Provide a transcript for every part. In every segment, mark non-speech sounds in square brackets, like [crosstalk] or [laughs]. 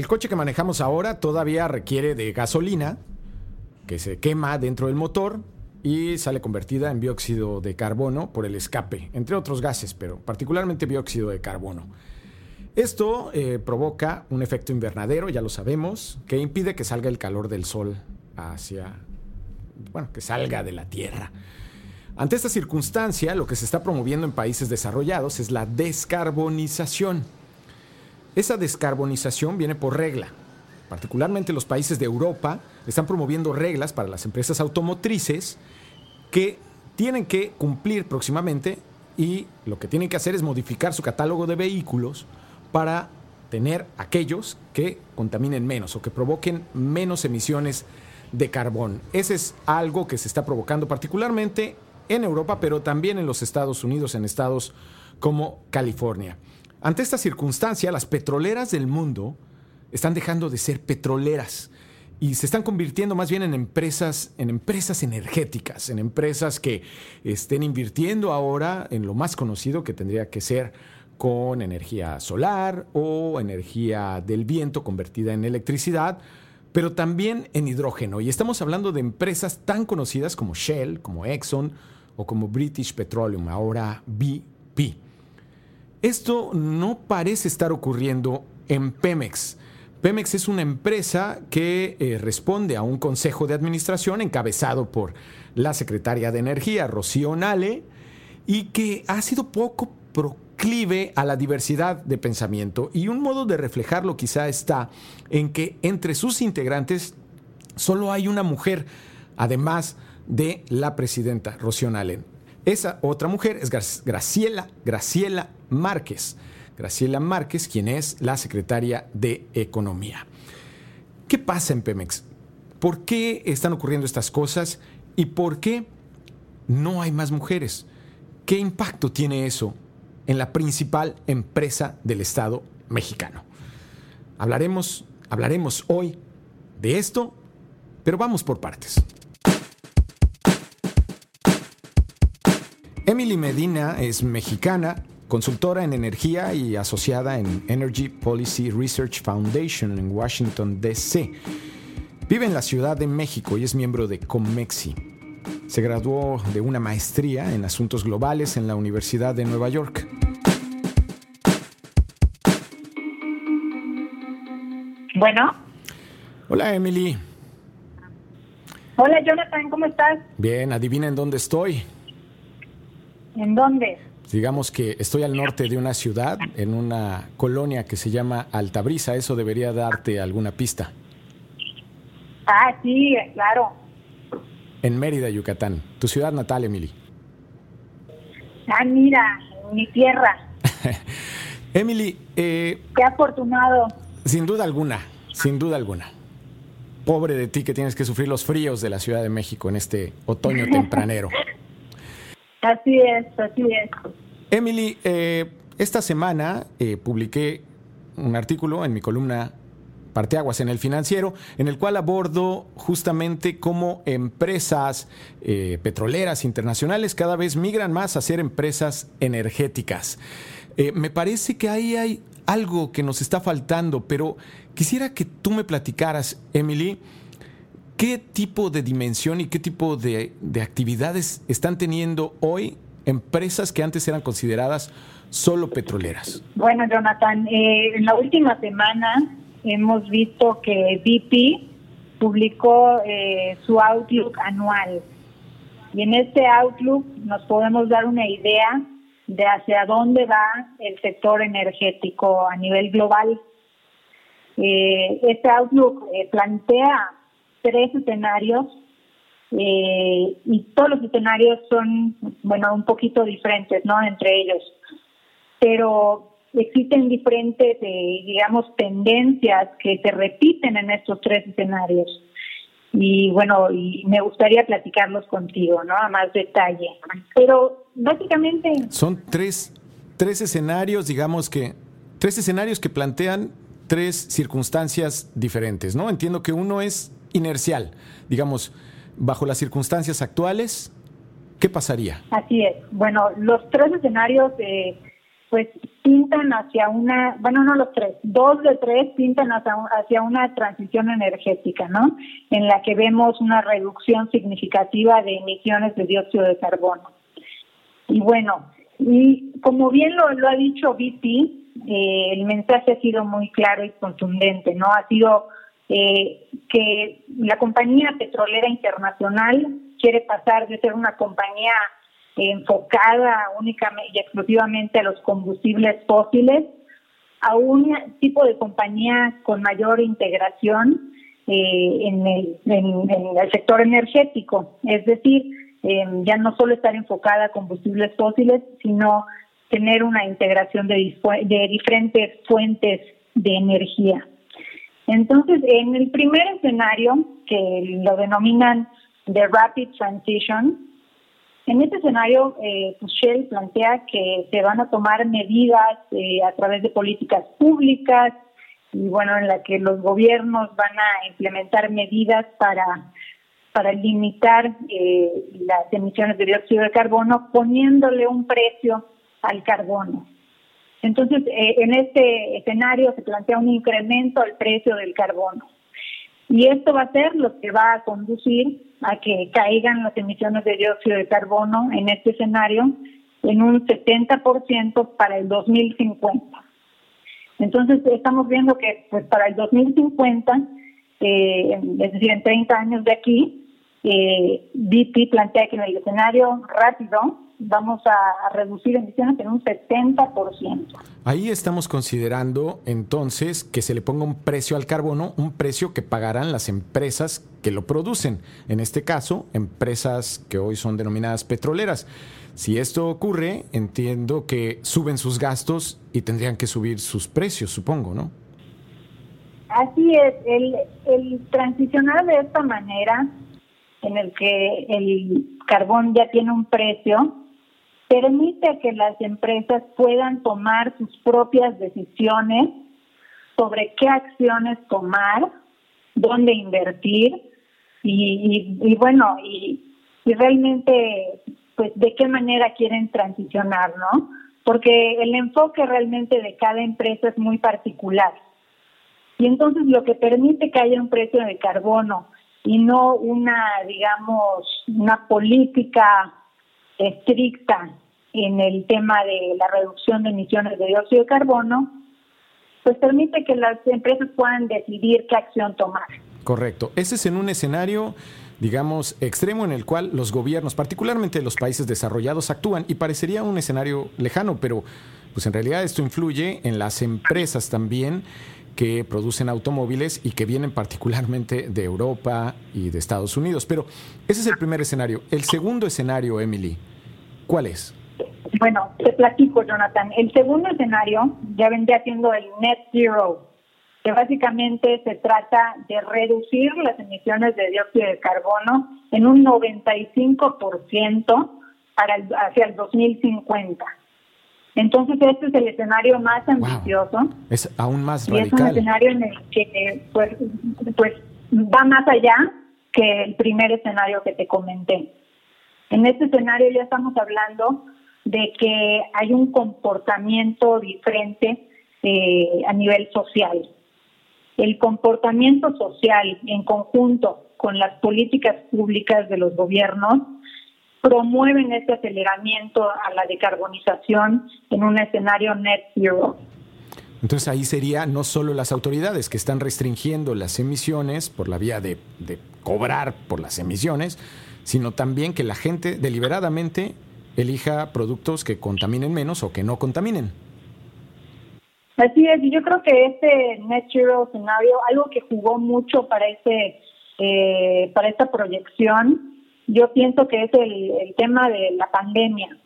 el coche que manejamos ahora todavía requiere de gasolina que se quema dentro del motor y sale convertida en dióxido de carbono por el escape, entre otros gases, pero particularmente dióxido de carbono. Esto eh, provoca un efecto invernadero, ya lo sabemos, que impide que salga el calor del sol hacia, bueno, que salga de la Tierra. Ante esta circunstancia, lo que se está promoviendo en países desarrollados es la descarbonización. Esa descarbonización viene por regla. Particularmente los países de Europa están promoviendo reglas para las empresas automotrices que tienen que cumplir próximamente y lo que tienen que hacer es modificar su catálogo de vehículos para tener aquellos que contaminen menos o que provoquen menos emisiones de carbón. Ese es algo que se está provocando particularmente en Europa, pero también en los Estados Unidos, en estados como California. Ante esta circunstancia, las petroleras del mundo están dejando de ser petroleras y se están convirtiendo más bien en empresas, en empresas energéticas, en empresas que estén invirtiendo ahora en lo más conocido que tendría que ser con energía solar o energía del viento convertida en electricidad, pero también en hidrógeno. Y estamos hablando de empresas tan conocidas como Shell, como Exxon o como British Petroleum, ahora BP. Esto no parece estar ocurriendo en Pemex. Pemex es una empresa que eh, responde a un consejo de administración encabezado por la secretaria de Energía, Rocío Nale, y que ha sido poco proclive a la diversidad de pensamiento. Y un modo de reflejarlo quizá está en que entre sus integrantes solo hay una mujer, además de la presidenta Rocío Nale. Esa otra mujer es Graciela, Graciela Márquez. Graciela Márquez, quien es la secretaria de Economía. ¿Qué pasa en Pemex? ¿Por qué están ocurriendo estas cosas y por qué no hay más mujeres? ¿Qué impacto tiene eso en la principal empresa del Estado mexicano? Hablaremos, hablaremos hoy de esto, pero vamos por partes. Emily Medina es mexicana, consultora en energía y asociada en Energy Policy Research Foundation en Washington, D.C. Vive en la Ciudad de México y es miembro de COMEXI. Se graduó de una maestría en asuntos globales en la Universidad de Nueva York. Bueno. Hola, Emily. Hola, Jonathan, ¿cómo estás? Bien, adivina en dónde estoy. ¿En dónde? Digamos que estoy al norte de una ciudad, en una colonia que se llama Altabrisa. Eso debería darte alguna pista. Ah, sí, claro. En Mérida, Yucatán. Tu ciudad natal, Emily. Ah, mira, mi tierra. [laughs] Emily, eh, Qué afortunado. Sin duda alguna, sin duda alguna. Pobre de ti que tienes que sufrir los fríos de la Ciudad de México en este otoño [laughs] tempranero. Así es, así es. Emily, eh, esta semana eh, publiqué un artículo en mi columna Parteaguas en el financiero, en el cual abordo justamente cómo empresas eh, petroleras internacionales cada vez migran más a ser empresas energéticas. me parece que ahí hay algo que nos está faltando, pero quisiera que tú me platicaras, Emily, ¿Qué tipo de dimensión y qué tipo de, actividades están teniendo hoy empresas que antes eran consideradas solo petroleras? Bueno, Jonathan, eh, en la última semana hemos visto que BP publicó eh, su Outlook anual. Y en este Outlook nos podemos dar una idea de hacia dónde va el sector energético a nivel global. Eh, este Outlook plantea tres escenarios eh, y todos los escenarios son, bueno, un poquito diferentes, ¿no? Entre ellos. Pero existen diferentes, eh, digamos, tendencias que se repiten en estos tres escenarios. Y bueno, y me gustaría platicarlos contigo, ¿no? A más detalle. Pero básicamente... Son tres, tres escenarios, digamos que, tres escenarios que plantean tres circunstancias diferentes, ¿no? Entiendo que uno es inercial. Digamos, bajo las circunstancias actuales, ¿qué pasaría? Así es. Bueno, los tres escenarios eh, pues pintan hacia una, bueno, no los tres, dos de tres pintan hacia, hacia una transición energética, ¿no? En la que vemos una reducción significativa de emisiones de dióxido de carbono. Y bueno, y como bien lo, lo ha dicho Vicky, eh, el mensaje ha sido muy claro y contundente, ¿no? Ha sido eh, que la compañía petrolera internacional quiere pasar de ser una compañía enfocada únicamente y exclusivamente a los combustibles fósiles a un tipo de compañía con mayor integración eh, en, el, en, el sector energético, es decir, eh, ya no solo estar enfocada a combustibles fósiles, sino tener una integración de diferentes fuentes de energía. Entonces, en el primer escenario, que lo denominan The Rapid Transition, en este escenario, eh, pues Shell plantea que se van a tomar medidas eh, a través de políticas públicas y bueno, en la que los gobiernos van a implementar medidas para para limitar eh, las emisiones de dióxido de carbono, poniéndole un precio al carbono. Entonces, eh, en este escenario se plantea un incremento al precio del carbono. Y esto va a ser lo que va a conducir a que caigan las emisiones de dióxido de carbono en este escenario en un 70% para el 2050. Entonces, estamos viendo que pues para el 2050, eh, es decir, en 30 años de aquí, eh, BP plantea que en el escenario rápido vamos a, reducir emisiones en un 70%. Ahí estamos considerando entonces que se le ponga un precio al carbono, un precio que pagarán las empresas que lo producen, en este caso, empresas que hoy son denominadas petroleras. Si esto ocurre, entiendo que suben sus gastos y tendrían que subir sus precios, supongo, ¿no? Así es, el, el transicionar de esta manera, en el que el carbón ya tiene un precio, permite que las empresas puedan tomar sus propias decisiones sobre qué acciones tomar, dónde invertir y, bueno, y, y, realmente, pues, de qué manera quieren transicionar, ¿no? Porque el enfoque realmente de cada empresa es muy particular. Y entonces lo que permite que haya un precio de carbono y no una, digamos, una política estricta en el tema de la reducción de emisiones de dióxido de carbono, pues permite que las empresas puedan decidir qué acción tomar. Correcto. Ese es en un escenario, digamos, extremo en el cual los gobiernos, particularmente los países desarrollados, actúan y parecería un escenario lejano, pero pues en realidad esto influye en las empresas también que producen automóviles y que vienen particularmente de Europa y de Estados Unidos. Pero ese es el primer escenario. El segundo escenario, Emily, ¿cuál es? Bueno, te platico, Jonathan. El segundo escenario ya vendría siendo el net zero, que básicamente se trata de reducir las emisiones de dióxido de carbono en un 95% para hacia el 2050. Entonces, este es el escenario más ambicioso. Es aún más radical. es un escenario en el que pues, pues va más allá que el primer escenario que te comenté. En este escenario ya estamos hablando de que hay un comportamiento diferente eh, a nivel social. El comportamiento social en conjunto con las políticas públicas de los gobiernos promueven este aceleramiento a la decarbonización en un escenario net zero. Entonces ahí sería no solo las autoridades que están restringiendo las emisiones por la vía de, de cobrar por las emisiones, sino también que la gente deliberadamente elija productos que contaminen menos o que no contaminen. Así es, y yo creo que este net zero escenario, algo que jugó mucho para este eh, para esta proyección, yo pienso que es el, tema de la pandemia,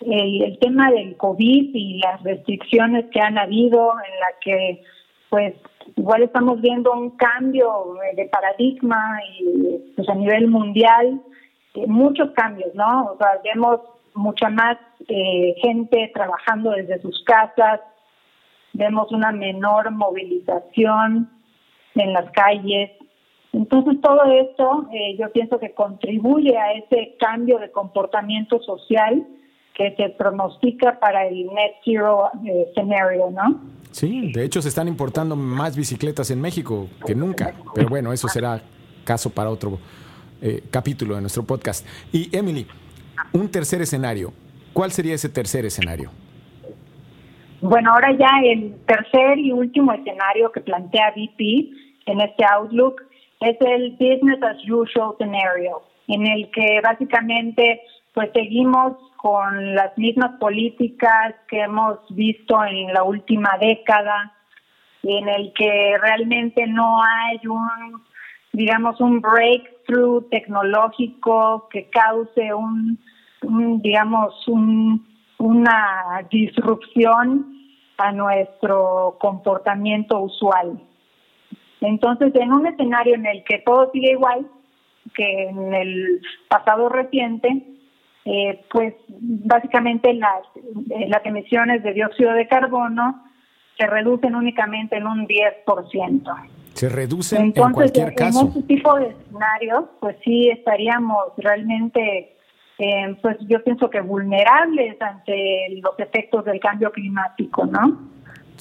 el, el, tema del COVID y las restricciones que han habido, en la que pues igual estamos viendo un cambio de paradigma y pues a nivel mundial eh, muchos cambios, ¿no? O sea, vemos mucha más eh, gente trabajando desde sus casas, vemos una menor movilización en las calles. Entonces todo esto eh, yo pienso que contribuye a ese cambio de comportamiento social que se pronostica para el net zero eh, scenario, ¿no? Sí, de hecho se están importando más bicicletas en México que nunca, pero bueno, eso será caso para otro eh, capítulo de nuestro podcast. Y Emily, un tercer escenario, ¿cuál sería ese tercer escenario? Bueno, ahora ya el tercer y último escenario que plantea BP en este Outlook es el business as usual scenario, en el que básicamente pues seguimos con las mismas políticas que hemos visto en la última década, en el que realmente no hay un, digamos, un breakthrough tecnológico que cause un, digamos, un, una disrupción a nuestro comportamiento usual. Entonces, en un escenario en el que todo sigue igual que en el pasado reciente, eh, pues básicamente las, eh, las emisiones de dióxido de carbono se reducen únicamente en un 10%. Se reducen en cualquier caso. En este tipo de escenarios, pues sí estaríamos realmente, eh, pues yo pienso que vulnerables ante los efectos del cambio climático, ¿no?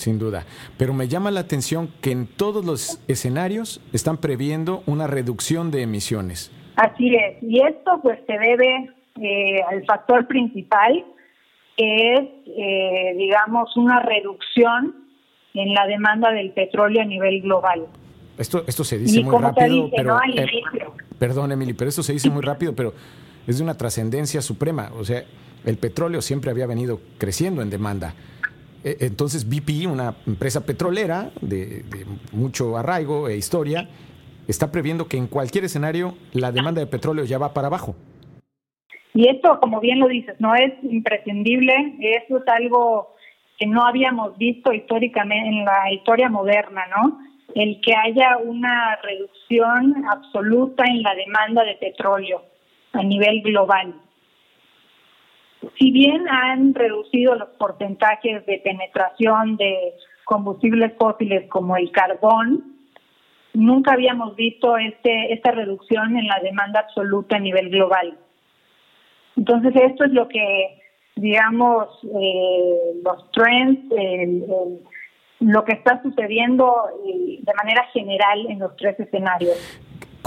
Sin duda. Pero me llama la atención que en todos los escenarios están previendo una reducción de emisiones. Así es. Y esto pues se debe eh, al factor principal, que es, eh, digamos, una reducción en la demanda del petróleo a nivel global. Esto, esto se dice muy rápido, pero... Eh, perdón, Emily, pero esto se dice muy rápido, pero es de una trascendencia suprema. O sea, el petróleo siempre había venido creciendo en demanda. Entonces BP, una empresa petrolera de, de, mucho arraigo e historia, está previendo que en cualquier escenario la demanda de petróleo ya va para abajo. Y esto, como bien lo dices, no es imprescindible, eso es algo que no habíamos visto históricamente en la historia moderna, ¿no? El que haya una reducción absoluta en la demanda de petróleo a nivel global. Si bien han reducido los porcentajes de penetración de combustibles fósiles como el carbón, nunca habíamos visto este, esta reducción en la demanda absoluta a nivel global. Entonces, esto es lo que, digamos, eh, los trends, lo que está sucediendo eh, de manera general en los tres escenarios.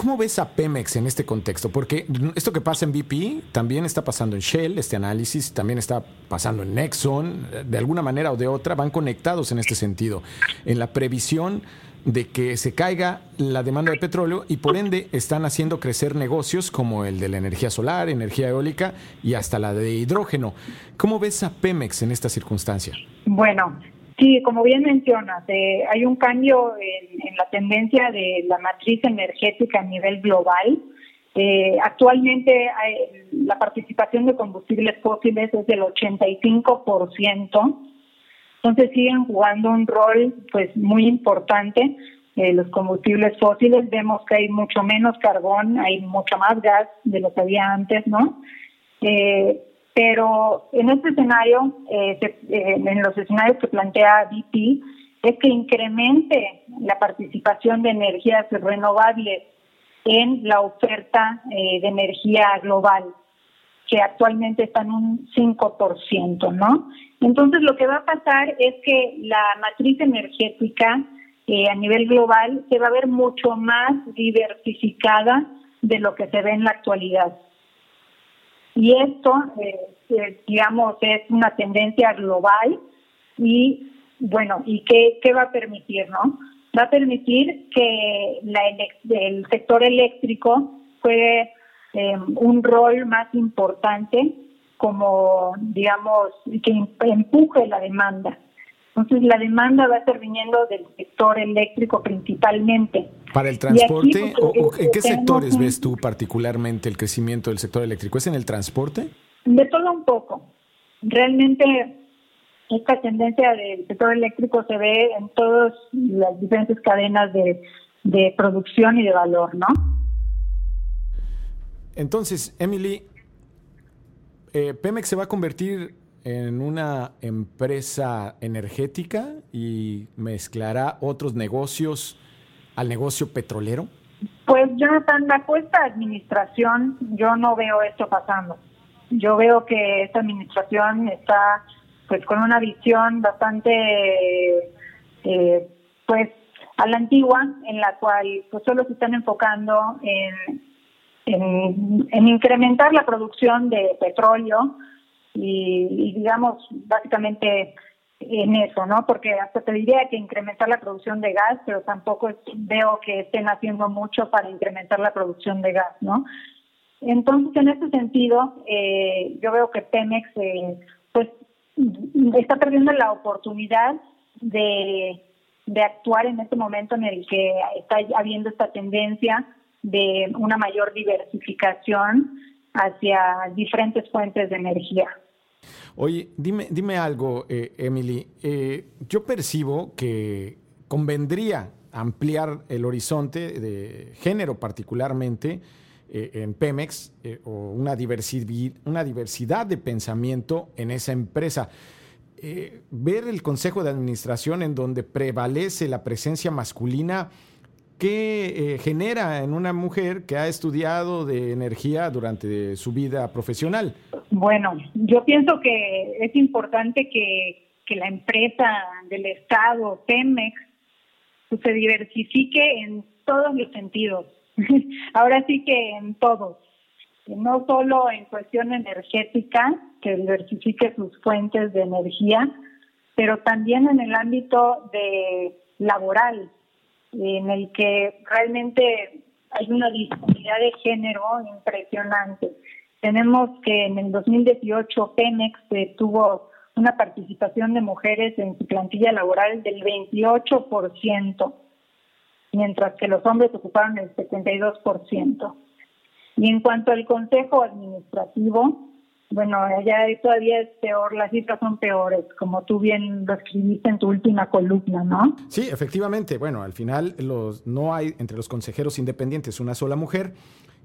¿Cómo ves a Pemex en este contexto? Porque esto que pasa en BP también está pasando en Shell, este análisis también está pasando en Nexon, de alguna manera o de otra van conectados en este sentido, en la previsión de que se caiga la demanda de petróleo y por ende están haciendo crecer negocios como el de la energía solar, energía eólica y hasta la de hidrógeno. ¿Cómo ves a Pemex en esta circunstancia? Bueno, sí, como bien mencionas, eh, hay un cambio en, la tendencia de la matriz energética a nivel global. Eh, actualmente la participación de combustibles fósiles es del 85%. Entonces siguen jugando un rol pues muy importante. Eh, los combustibles fósiles vemos que hay mucho menos carbón, hay mucho más gas de lo que había antes, ¿no? Eh, pero en este escenario, eh, en los escenarios que plantea BP, es que incremente la participación de energías renovables en la oferta de energía global que actualmente está en un 5%, ¿no? Entonces lo que va a pasar es que la matriz energética eh, a nivel global se va a ver mucho más diversificada de lo que se ve en la actualidad. Y esto, eh, digamos, es una tendencia global y, bueno, ¿y qué, qué va a permitir, no? Va a permitir que la, el sector eléctrico juegue eh, un rol más importante como, digamos, que empuje la demanda. Entonces, la demanda va a estar viniendo del sector eléctrico principalmente. ¿Para el transporte? ¿O, en qué sectores ves tú particularmente el crecimiento del sector eléctrico? ¿Es en el transporte? De todo un poco. Realmente esta tendencia del sector eléctrico se ve en todas las diferentes cadenas de, de producción y de valor, ¿no? Entonces, Emily, eh, Pemex se va a convertir en una empresa energética y mezclará otros negocios al negocio petrolero? Pues Jonathan, bajo esta administración yo no veo esto pasando. yo veo que esta administración está pues con una visión bastante eh, pues a la antigua en la cual pues solo se están enfocando en, en, incrementar la producción de petróleo y, digamos básicamente en eso, ¿no? Porque hasta te diría que incrementar la producción de gas, pero tampoco veo que estén haciendo mucho para incrementar la producción de gas, ¿no? Entonces, en ese sentido, eh, yo veo que Pemex, eh, pues, está perdiendo la oportunidad de, de actuar en este momento en el que está habiendo esta tendencia de una mayor diversificación hacia diferentes fuentes de energía. Oye, dime, dime algo, eh, Emily. Eh, yo percibo que convendría ampliar el horizonte de género particularmente eh, en Pemex o una, una diversidad de pensamiento en esa empresa. ver el consejo de administración en donde prevalece la presencia masculina ¿Qué eh, genera en una mujer que ha estudiado de energía durante su vida profesional? Bueno, yo pienso que es importante que, que la empresa del Estado, Pemex, pues, se diversifique en todos los sentidos. [laughs] Ahora sí que en todos. No solo en cuestión energética, que diversifique sus fuentes de energía, pero también en el ámbito de laboral, en el que realmente hay una disponibilidad de género impresionante. Tenemos que en el 2018 Pemex eh, tuvo una participación de mujeres en su plantilla laboral del 28%, mientras que los hombres ocuparon el 72%. Y en cuanto al Consejo Administrativo, bueno, allá todavía es peor, las cifras son peores, como tú bien lo escribiste en tu última columna, ¿no? Sí, efectivamente. Bueno, al final los, no hay entre los consejeros independientes una sola mujer.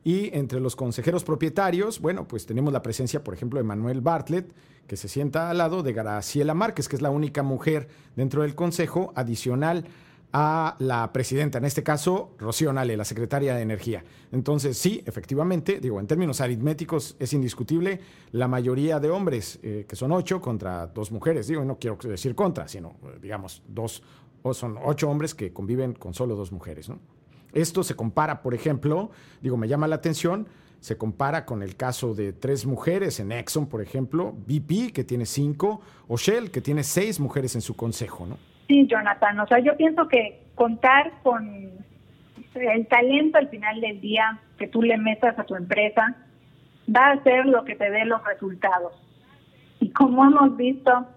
Y entre los consejeros propietarios, bueno, pues tenemos la presencia, por ejemplo, de Manuel Bartlett, que se sienta al lado de Graciela Márquez, que es la única mujer dentro del consejo adicional a la presidenta, en este caso Rocío Nale, la secretaria de Energía. Entonces, sí, efectivamente, digo, en términos aritméticos es indiscutible la mayoría de hombres, eh, que son ocho contra dos mujeres, digo, no quiero decir contra, sino, digamos, dos, o son ocho hombres que conviven con solo dos mujeres. ¿no? Esto se compara, por ejemplo, digo, me llama la atención, se compara con el caso de tres mujeres en Exxon, por ejemplo, BP, que tiene cinco, o Shell, que tiene seis mujeres en su consejo, ¿no? Sí, Jonathan, o sea, yo pienso que contar con el talento al final del día que tú le metas a tu empresa va a ser lo que te dé los resultados. Y como hemos visto,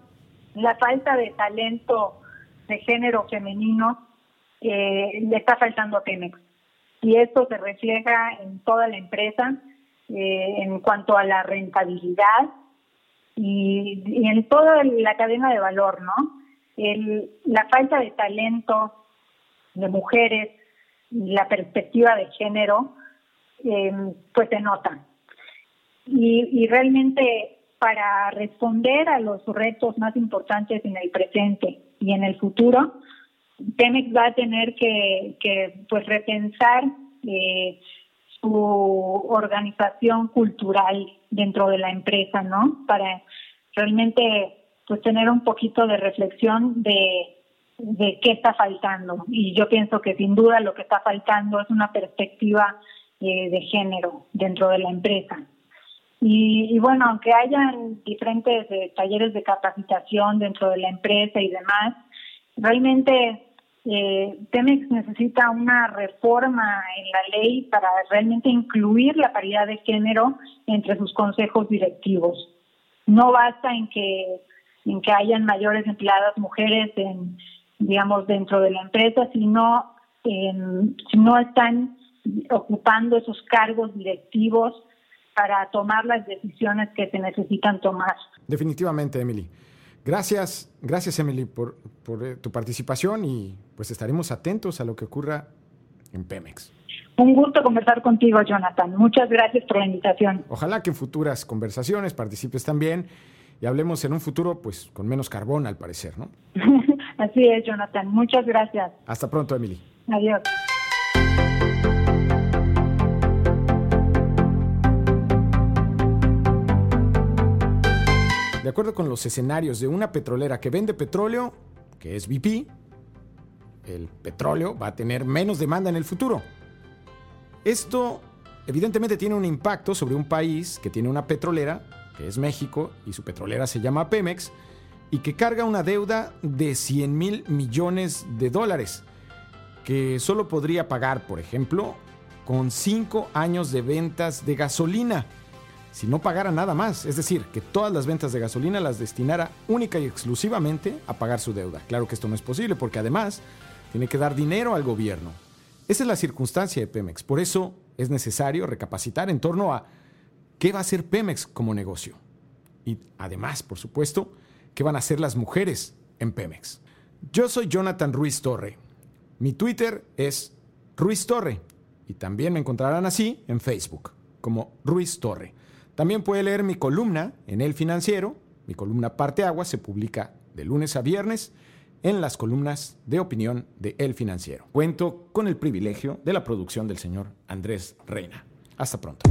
la falta de talento de género femenino eh, le está faltando a Pemex. Y esto se refleja en toda la empresa eh, en cuanto a la rentabilidad y, y en toda la cadena de valor, ¿no? El, la falta de talento de mujeres la perspectiva de género, em, pues se nota. Y, y realmente para responder a los retos más importantes en el presente y en el futuro, Pemex va a tener que, que pues repensar eh, su organización cultural dentro de la empresa, ¿no? Para realmente pues tener un poquito de reflexión de, de qué está faltando. Y yo pienso que sin duda lo que está faltando es una perspectiva eh, de género dentro de la empresa. Y, bueno, aunque hayan diferentes eh, talleres de capacitación dentro de la empresa y demás, realmente eh, Temex necesita una reforma en la ley para realmente incluir la paridad de género entre sus consejos directivos. No basta en que en que hayan mayores empleadas mujeres en, digamos, dentro de la empresa, sino si no están ocupando esos cargos directivos para tomar las decisiones que se necesitan tomar. Definitivamente, Emily. Gracias, gracias Emily por, por eh, tu participación y pues estaremos atentos a lo que ocurra en Pemex. Un gusto conversar contigo, Jonathan. Muchas gracias por la invitación. Ojalá que en futuras conversaciones participes también y hablemos en un futuro pues con menos carbón al parecer, ¿no? [laughs] Así es, Jonathan. Muchas gracias. Hasta pronto, Emily. Adiós. De acuerdo con los escenarios de una petrolera que vende petróleo, que es BP, el petróleo va a tener menos demanda en el futuro. Esto evidentemente tiene un impacto sobre un país que tiene una petrolera, que es México, y su petrolera se llama Pemex, y que carga una deuda de 100 mil millones de dólares, que solo podría pagar, por ejemplo, con 5 años de ventas de gasolina, si no pagara nada más, es decir, que todas las ventas de gasolina las destinara única y exclusivamente a pagar su deuda. Claro que esto no es posible porque además tiene que dar dinero al gobierno. Esa es la circunstancia de Pemex, por eso es necesario recapacitar en torno a qué va a hacer Pemex como negocio. Y además, por supuesto, qué van a hacer las mujeres en Pemex. Yo soy Jonathan Ruiz Torre. Mi Twitter es Ruiz Torre y también me encontrarán así en Facebook como Ruiz Torre. También puede leer mi columna en El Financiero. Mi columna Parte Agua se publica de lunes a viernes en las columnas de opinión de El Financiero. Cuento con el privilegio de la producción del señor Andrés Reina. Hasta pronto.